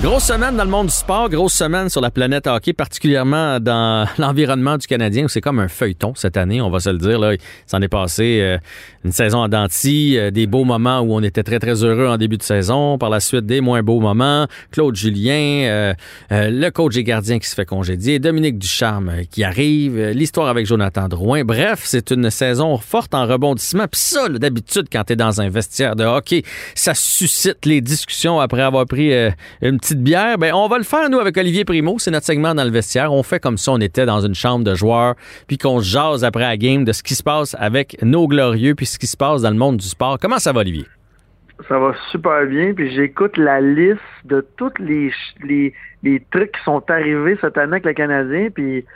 Grosse semaine dans le monde du sport, grosse semaine sur la planète hockey, particulièrement dans l'environnement du Canadien, où c'est comme un feuilleton cette année, on va se le dire. Là. S'en est passé euh, une saison en denti, euh, des beaux moments où on était très, très heureux en début de saison, par la suite des moins beaux moments. Claude Julien, euh, le coach des gardiens qui se fait congédier, Dominique Ducharme qui arrive, l'histoire avec Jonathan Drouin. Bref, c'est une saison forte en rebondissement. Puis ça, d'habitude, quand tu es dans un vestiaire de hockey, ça suscite les discussions après avoir pris une petite bière. Ben, on va le faire, nous, avec Olivier Primo. C'est notre segment dans le vestiaire. On fait comme si on était dans une chambre de joueurs, puis qu'on se jase après la game de ce qui se passe avec nos glorieux, puis ce qui se passe dans le monde du sport. Comment ça va, Olivier? Ça va super bien, puis j'écoute la liste de tous les, les trucs qui sont arrivés cette année avec le Canadien, puis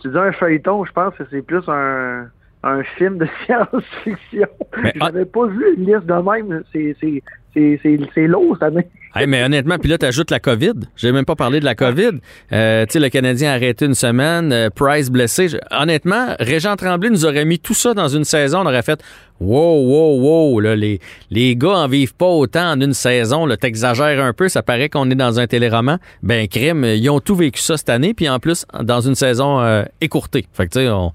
tu dis un feuilleton, je pense que c'est plus un, un film de science-fiction. Mais, ah- J'avais pas vu une liste de même, c'est c'est- c'est- c'est- c'est lourd cette année. Hey, mais honnêtement, puis là, t'ajoutes la COVID. J'ai même pas parlé de la COVID. Euh, tu sais, le Canadien a arrêté une semaine, euh, Price blessé. Je- honnêtement, Régent Tremblay nous aurait mis tout ça dans une saison. On aurait fait wow, wow, wow. Là, les, les gars en vivent pas autant en une saison. Là, t'exagères un peu. Ça paraît qu'on est dans un téléroman. Ben, crime, ils ont tout vécu ça cette année. Puis en plus, dans une saison euh, écourtée. Fait que, tu sais, on,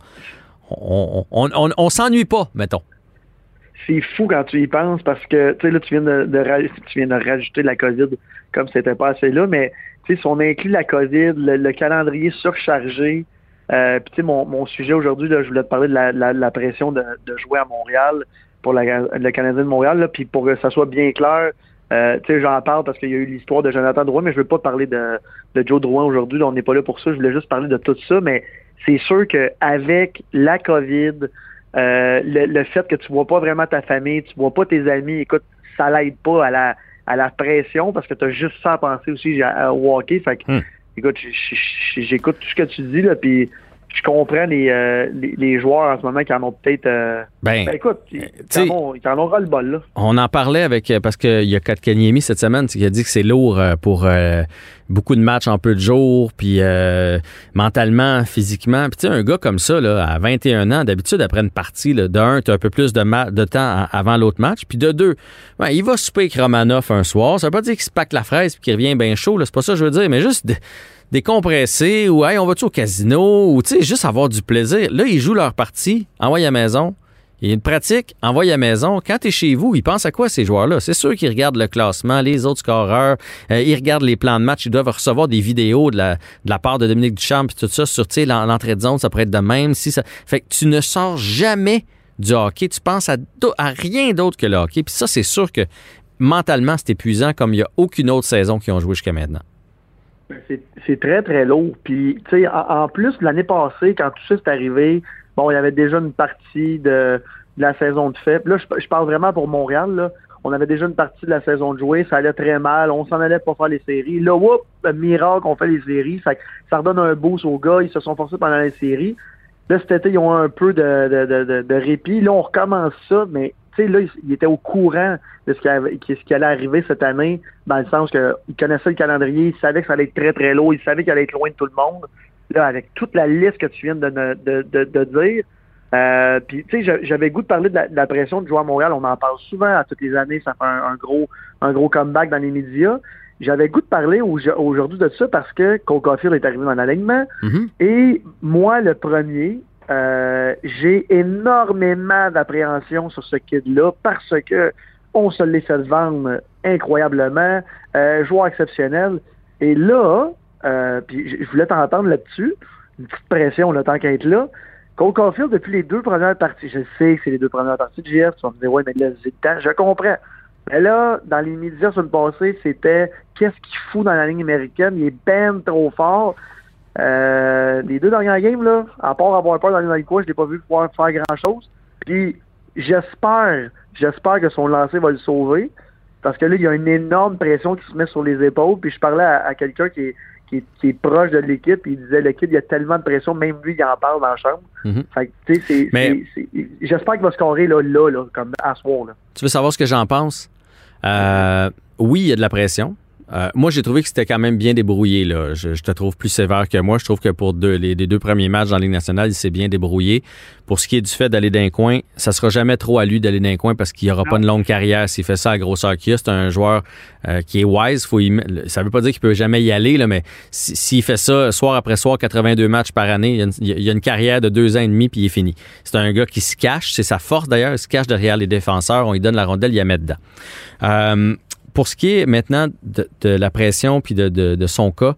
on, on, s'ennuie pas, mettons. C'est fou quand tu y penses parce que tu là tu viens de, de rajouter la COVID comme c'était pas assez là, mais si on inclut la COVID, le, le calendrier surchargé, euh, puis mon, sujet aujourd'hui je voulais te parler de la, la- la pression de, jouer à Montréal pour la- le Canadien de Montréal puis pour que ça soit bien clair, euh, j'en parle parce qu'il y a eu l'histoire de Jonathan Drouin, mais je veux pas parler de, de Joe Drouin aujourd'hui, on n'est pas là pour ça, je voulais juste parler de tout ça, mais c'est sûr qu'avec la COVID, euh, le, le fait que tu vois pas vraiment ta famille, tu vois pas tes amis, écoute, ça l'aide pas à la à la pression parce que tu as juste ça à penser aussi à, hockey. Fait que, Hmm. écoute, j'écoute tout ce que tu dis là, puis je comprends les, euh, les, les joueurs en ce moment qui en ont peut-être. euh, Ben, ben écoute, ils, en ont, ils en ont ras le bol là. On en parlait avec euh, parce qu'il y a Katkaniemi cette semaine qui a dit que c'est lourd euh, pour euh, beaucoup de matchs en peu de jours, puis euh, mentalement, physiquement. Puis tu sais, un gars comme ça, là, à 21 ans, d'habitude, après une partie, là, de un, tu as un peu plus de, ma- de temps avant l'autre match. Puis de deux, ouais, il va souper avec Romanoff un soir. Ça veut pas dire qu'il se pack la fraise puis qu'il revient bien chaud, là, c'est pas ça que je veux dire, mais juste... de- décompresser ou hey, on va-tu au casino ou tu sais juste avoir du plaisir. Là, ils jouent leur partie, envoie à maison, il y a une pratique, envoie à maison. Quand tu es chez vous, ils pensent à quoi ces joueurs-là? C'est sûr qu'ils regardent le classement, les autres scoreurs, euh, ils regardent les plans de match, ils doivent recevoir des vidéos de la, part de Dominique Duchamp et tout ça sur l'entrée de zone, ça pourrait être de même. Si ça... Fait que tu ne sors jamais du hockey, tu penses à, rien d'autre que le hockey. Puis ça, c'est sûr que mentalement, c'est épuisant comme il n'y a aucune autre saison qui ont joué jusqu'à maintenant. C'est- C'est très, très lourd. Puis, tu sais, en, plus, l'année passée, quand tout ça s'est arrivé, bon, il y avait déjà une partie de, la saison de fait. Là, je, parle vraiment pour Montréal, là. On avait déjà une partie de la saison de jouer, ça allait très mal, on s'en allait pour faire les séries. Là, whoop, miracle, on fait les séries. Que ça redonne un boost aux gars, ils se sont forcés pendant les séries. Là, cet été, ils ont un peu de, de, de, de répit. Là, on recommence ça, mais tu sais, là, ils étaient au courant de ce qui, avait- ce qui allait arriver cette année, dans le sens qu'ils connaissaient le calendrier, ils savaient que ça allait être très, très lourd, ils savaient qu'il allait être loin de tout le monde. Là, avec toute la liste que tu viens de, de, de, de dire, euh, puis, tu sais, j'a- j'avais goût de parler de la, de la pression de jouer à Montréal. On en parle souvent à toutes les années. Ça fait un, un gros, un gros comeback dans les médias. J'avais goût de parler au- aujourd'hui de ça parce que Cole Caulfield est arrivé dans l'alignement. Mhm. Et moi, le premier, euh, j'ai énormément d'appréhension sur ce kid-là parce que on se l'est fait vendre incroyablement, euh, joueur exceptionnel. Et là, euh, puis je voulais t'entendre là-dessus, une petite pression, le temps qu'à être là. Cole Caulfield, depuis les deux premières parties, je sais que c'est les deux premières parties de JF, tu vas me dire, ouais, mais là, le temps, je comprends. Mais là, dans les médias sur le passé, c'était qu'est-ce qu'il fout dans la ligne américaine, il est ben trop fort. Euh, les deux dernières games, là, à part avoir peur d'aller dans le coin, je l'ai pas vu pouvoir faire grand-chose. Puis j'espère, j'espère que son lancer va le sauver. Parce que là, il y a une énorme pression qui se met sur les épaules. Puis je parlais à, à quelqu'un qui est, qui, est, qui est proche de l'équipe, il disait kid, il y a tellement de pression, même lui, il en parle dans la chambre. Mhm. Mais- j'espère qu'il va scorer là, là, là, comme à soir. Là. Tu veux savoir ce que j'en pense? Euh, oui, il y a de la pression. Euh, moi, j'ai trouvé que c'était quand même bien débrouillé. Là. Je, te trouve plus sévère que moi. Je trouve que pour deux, les, deux premiers matchs dans la Ligue nationale, il s'est bien débrouillé. Pour ce qui est du fait d'aller d'un coin, ça sera jamais trop à lui d'aller d'un coin parce qu'il n'y aura pas une longue carrière s'il fait ça à grosseur qu'il a. C'est un joueur euh, qui est wise. Faut y, ça veut pas dire qu'il peut jamais y aller, là, mais s'il fait ça soir après soir, 82 matchs par année, il y, a une, carrière de deux ans et demi puis il est fini. C'est un gars qui se cache. C'est sa force d'ailleurs. Il se cache derrière les défenseurs. On lui donne la rondelle, il la met dedans. Euh, pour ce qui est maintenant de, la pression puis de, son cas,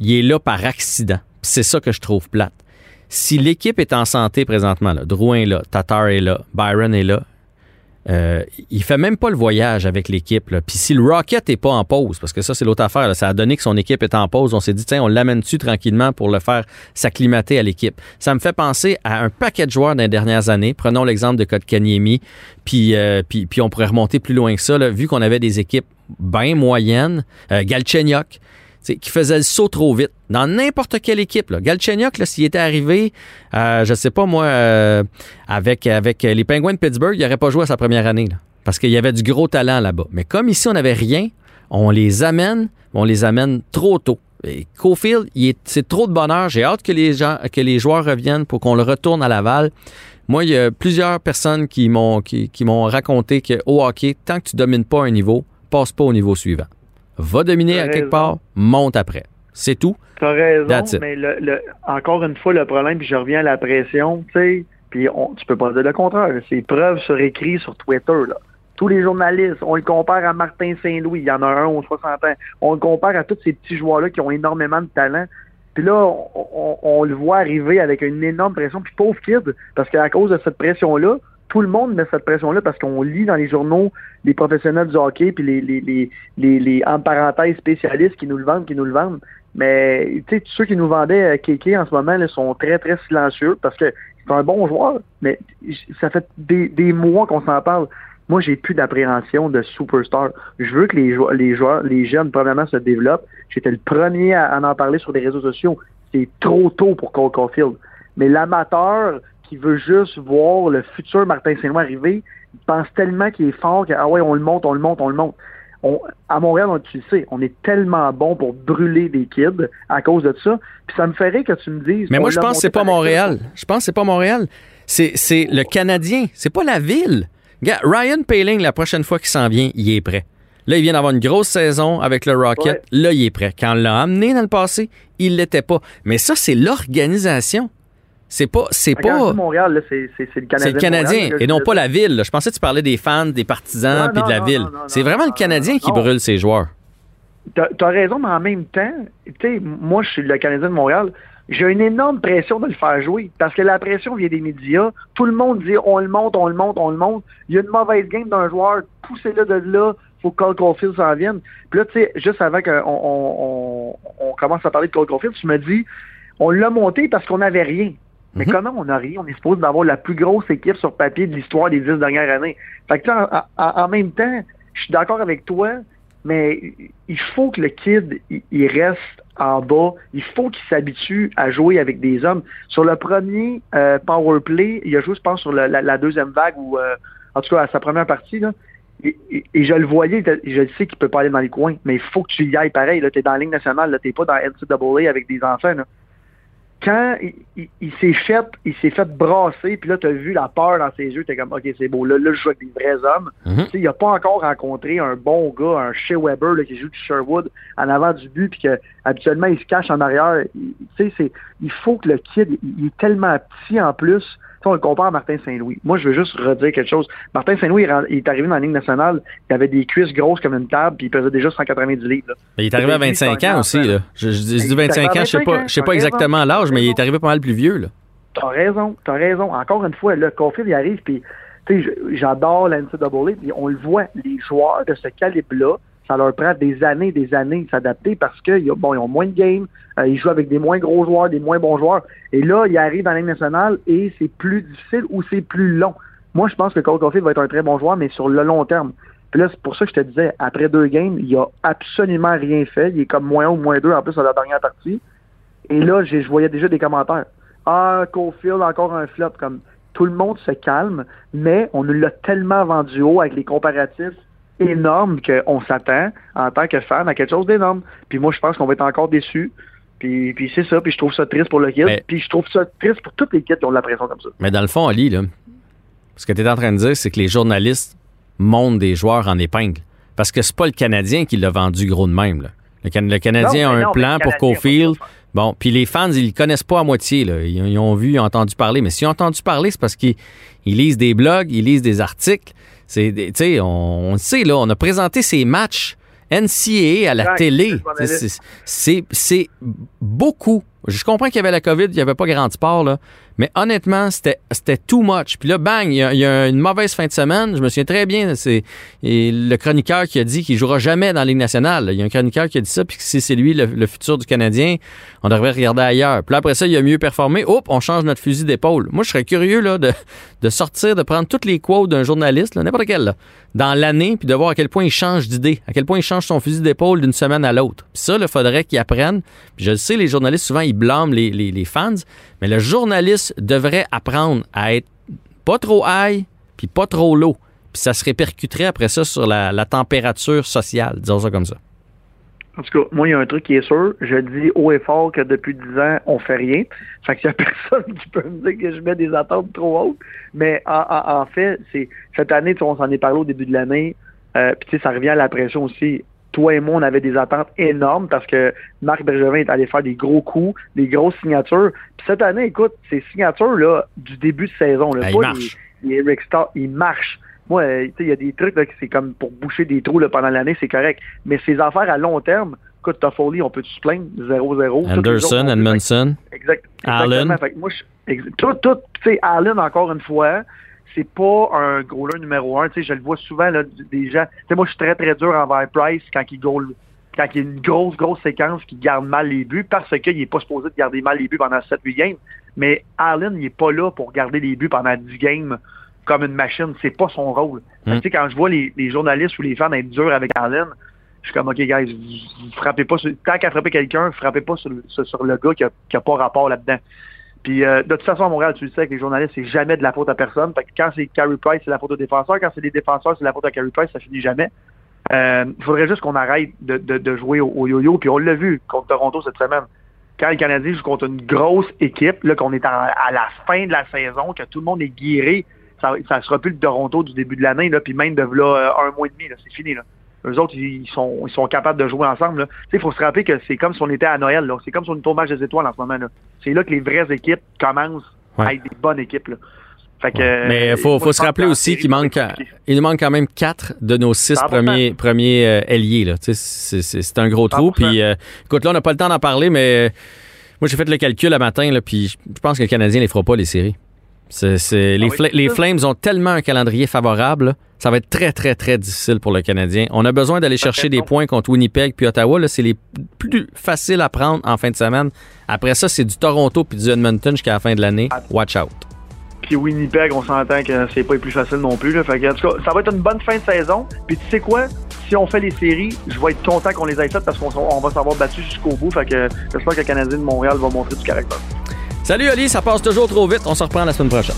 il est là par accident. C'est ça que je trouve plate. Si l'équipe est en santé présentement, Drouin est là, Tatar est là, Byron est là, euh, il fait même pas le voyage avec l'équipe. Puis si le Rocket est pas en pause, parce que ça, c'est l'autre affaire, ça a donné que son équipe est en pause, on s'est dit, tiens, on l'amène-tu tranquillement pour le faire s'acclimater à l'équipe? Ça me fait penser à un paquet de joueurs des dernières années. Prenons l'exemple de Kotkaniemi, puis, euh, puis, puis on pourrait remonter plus loin que ça, vu qu'on avait des équipes bien moyennes. Euh, qui faisait le saut trop vite dans n'importe quelle équipe. Là. Galchenyuk, s'il était arrivé, euh, je sais pas moi, euh, avec, les Penguins de Pittsburgh, il n'aurait pas joué à sa première année. parce qu'il y avait du gros talent là-bas. Mais comme ici, on n'avait rien, on les amène, on les amène trop tôt. Et Cofield, c'est trop de bonheur. J'ai hâte que les, joueurs reviennent pour qu'on le retourne à Laval. Moi, il y a plusieurs personnes qui m'ont raconté que au hockey, tant que tu domines pas un niveau, passe pas au niveau suivant va dominer à quelque part, monte après. C'est tout. Tu as raison, mais le, encore une fois, le problème, puis je reviens à la pression, tu sais, puis tu peux pas dire le contraire. C'est preuve sur écrit sur Twitter, là. Tous les journalistes, on le compare à Martin Saint-Louis, il y en a un aux 60 ans. On le compare à tous ces petits joueurs-là qui ont énormément de talent. Puis là, on, on, le voit arriver avec une énorme pression. Puis pauvre kid, parce qu'à cause de cette pression-là, tout le monde met cette pression-là parce qu'on lit dans les journaux les professionnels du hockey puis les, les, les, les, les en parenthèse spécialistes qui nous le vendent, qui nous le vendent. Mais tu sais, ceux qui nous vendaient euh, Kéké en ce moment là, sont très, très silencieux parce que c'est un bon joueur, mais ça fait des, des mois qu'on s'en parle. Moi, j'ai plus d'appréhension de superstar. Je veux que les, joueurs, les joueurs, les jeunes, probablement, se développent. J'étais le premier à, en parler sur les réseaux sociaux. C'est trop tôt pour Cole Caulfield. Mais l'amateur, qui veut juste voir le futur Martin Saint-Louis arriver, il pense tellement qu'il est fort que, ah ouais, on le monte, on le monte, on le monte. à Montréal, on, tu le sais, on est tellement bon pour brûler des kids à cause de ça. Puis ça me ferait que tu me dises. Mais moi, je pense que c'est pas Montréal. Je pense que c'est pas Montréal. C'est, le Canadien. C'est pas la ville. Ryan Paling, la prochaine fois qu'il s'en vient, il est prêt. Là, il vient d'avoir une grosse saison avec le Rocket. Là, il est prêt. Quand on l'a amené dans le passé, il l'était pas. Mais ça, c'est l'organisation. C'est pas. C'est pas. Montréal, c'est le Canadien. C'est le Canadien et non pas la ville. Je pensais que tu parlais des fans, des partisans puis de la ville. C'est vraiment le Canadien qui brûle ses joueurs. Tu as, raison, mais en même temps, tu sais, moi, je suis le Canadien de Montréal. J'ai une énorme pression de le faire jouer parce que la pression vient des médias. Tout le monde dit on le monte, on le monte, on le monte. Il y a une mauvaise game d'un joueur, poussez-le de là, faut que Cole Caulfield s'en vienne. Puis là, tu sais, juste avant qu'on on, on, commence à parler de Cole Caulfield, tu me dis on l'a monté parce qu'on n'avait rien. Mais mhm. comment on a rien? On est supposé d'avoir la plus grosse équipe sur papier de l'histoire des dix dernières années. Fait que, en, en, même temps, je suis d'accord avec toi, mais il faut que le kid, il, reste en bas. Il faut qu'il s'habitue à jouer avec des hommes. Sur le premier euh, power play, il a joué, je pense, sur la, deuxième vague, ou euh, en tout cas à sa première partie, là, et, je le voyais, je sais qu'il peut pas aller dans les coins, mais il faut que tu y ailles pareil. Tu es dans la ligne nationale, tu n'es pas dans NCAA avec des enfants. Là quand il, s'est fait, il s'est fait brasser, puis là, tu as vu la peur dans ses yeux, tu es comme, OK, c'est beau, là, là, je joue avec des vrais hommes. Mhm. Il n'a pas encore rencontré un bon gars, un Shea Weber là, qui joue du Sherwood en avant du but, puis que habituellement, il se cache en arrière. Tu sais, il faut que le kid, il est tellement petit en plus on le compare à Martin Saint-Louis. Moi, je veux juste redire quelque chose. Martin Saint-Louis, il est arrivé dans la Ligue nationale, il avait des cuisses grosses comme une table, puis il pesait déjà 190 livres. il est arrivé à 25 ans aussi. Là. Je, dis 25 ans, je sais pas, je sais pas exactement l'âge, mais il est arrivé pas mal plus vieux. Là. T'as raison, t'as raison. Encore une fois, le Caulfield, il arrive, puis j'adore l'NCAA, puis on le voit, les joueurs de ce calibre-là, ça leur prend des années, des années de s'adapter parce qu'ils bon, ils ont moins de games, euh, ils jouent avec des moins gros joueurs, des moins bons joueurs. Et là, ils arrivent la Ligue nationale et c'est plus difficile ou c'est plus long. Moi, je pense que Cole Caulfield va être un très bon joueur, mais sur le long terme. Puis là, c'est pour ça que je te disais, après deux games, il a absolument rien fait. Il est comme moins un ou moins deux en plus à la dernière partie. Et là, je voyais déjà des commentaires. Ah, Caulfield, encore un flop. Comme tout le monde se calme, mais on nous l'a tellement vendu haut avec les comparatifs énorme qu'on s'attend en tant que fan à quelque chose d'énorme. Puis moi, je pense qu'on va être encore déçus. Puis, puis c'est ça, puis je trouve ça triste pour le kid, Mais- puis je trouve ça triste pour toutes les kids qui ont de la pression comme ça. Mais dans le fond, Ali, là, ce que tu es en train de dire, c'est que les journalistes montent des joueurs en épingle. Parce que c'est pas le Canadien qui l'a vendu gros de même. là. Le, Can- le Canadien Non, a un non, plan pour pas Bon, puis les fans, ils le connaissent pas à moitié. Là. Ils, ils ont vu, ils ont entendu parler. Mais s'ils ont entendu parler, c'est parce qu'ils ils lisent des blogs, ils lisent des articles. C'est, des- tu sais, on, on le sait, là, on a présenté ces matchs NCAA à la télé. c'est beaucoup. Je comprends qu'il y avait la COVID, il n'y avait pas grand sport, là. Mais honnêtement, c'était too much. Puis là, bang, il y, a, une mauvaise fin de semaine. Je me souviens très bien, c'est le chroniqueur qui a dit qu'il jouera jamais dans la Ligue nationale. Il y a un chroniqueur qui a dit ça, puis si c'est lui le, futur du Canadien, on devrait regarder ailleurs. Puis là, après ça, il a mieux performé. Hop, on change notre fusil d'épaule. Moi, je serais curieux là, de, de sortir, de prendre toutes les quotes d'un journaliste, n'importe quel, là, dans l'année, puis de voir à quel point il change d'idée, à quel point il change son fusil d'épaule d'une semaine à l'autre. Puis ça, il faudrait qu'il apprenne. Puis je le sais, les journalistes, souvent, ils blâment les, les fans, mais le journaliste devrait apprendre à être pas trop high, puis pas trop low. Puis ça se répercuterait après ça sur la, température sociale, disons ça comme ça. En tout cas, moi, il y a un truc qui est sûr. Je dis haut et fort que depuis 10 ans, on fait rien. Fait qu'il y a personne qui peut me dire que je mets des attentes trop hautes. Mais en, fait, c'est cette année, on s'en est parlé au début de l'année. Euh, Puis ça revient à la pression aussi. Toi et moi, on avait des attentes énormes parce que Marc Bergevin est allé faire des gros coups, des grosses signatures. Puis cette année, écoute, ces signatures-là, du début de saison, là, Ben, les, les Eric Starr, ils marchent. Moi, euh, tu sais, il y a des trucs là, c'est comme pour boucher des trous là, pendant l'année, c'est correct. Mais ces affaires à long terme, écoute, Toffoli, on peut-tu se plaindre? 0-0. Toutes les autres, Anderson, on peut- Edmondson. Exact. Allen. exactement. Fait que moi, je- ex- tout, tout, tu sais, Allen, encore une fois, c'est pas un goaler numéro un. Tu sais, je le vois souvent, là, des gens. Tu sais, moi, je suis très, très dur envers Price quand il goal, quand il y a une grosse, grosse séquence qui garde mal les buts parce qu'il est pas supposé de garder mal les buts pendant 7-8 games. Mais Allen, il est pas là pour garder les buts pendant 10 games comme une machine. C'est pas son rôle. Fait que, Mm. tu sais, quand je vois les, les journalistes ou les fans être durs avec Allen, je suis comme, OK, guys, vous, vous frappez pas sur, tant qu'à frapper quelqu'un, frappez pas sur, le- sur, sur le gars qui a, qui a pas rapport là-dedans. Puis, euh, de toute façon, à Montréal, tu le sais, avec les journalistes, c'est jamais de la faute à personne. Fait que quand c'est Carey Price, c'est la faute aux défenseurs. Quand c'est des défenseurs, c'est la faute à Carey Price, ça finit jamais. Euh, Il faudrait juste qu'on arrête de, de, jouer au, yo-yo. Puis on l'a vu contre Toronto cette semaine. Quand le Canadien joue contre une grosse équipe, là, qu'on est à la fin de la saison, que tout le monde est guéri, ça, ça sera plus le Toronto du début de l'année, là, puis même de là, euh, un mois et demi, là, c'est fini. Là. Eux autres, ils sont, ils sont capables de jouer ensemble. là. Tu sais, Il faut se rappeler que c'est comme si on était à Noël. là. C'est comme si on était au match des étoiles en ce moment. C'est là que les vraies équipes commencent à être des bonnes équipes. Là. Fait que, Ouais. Mais il euh, faut, faut se rappeler aussi qu'il manque, il manque quand même quatre de nos six 100%. premiers, premiers euh, ailiers. C'est un gros trou. 100%. Puis, euh, écoute, là, on n'a pas le temps d'en parler, mais euh, moi, j'ai fait le calcul le matin, là, puis je pense que le Canadien ne les fera pas, les séries. C'est- c'est- les, Ah les. Flames ont tellement un calendrier favorable, ça va être très, très, très difficile pour le Canadien. On a besoin d'aller chercher des points contre Winnipeg puis Ottawa. là, C'est les plus faciles à prendre en fin de semaine. Après ça, c'est du Toronto puis du Edmonton jusqu'à la fin de l'année. Watch out. Puis Winnipeg, on s'entend que c'est pas les plus facile non plus. Là. Fait que, en tout cas, ça va être une bonne fin de saison. Puis tu sais quoi? Si on fait les séries, je vais être content qu'on les ait faites parce qu'on on va s'avoir battu jusqu'au bout. Fait que j'espère que le Canadien de Montréal va montrer du caractère. Salut Ali, ça passe toujours trop vite. On se reprend la semaine prochaine.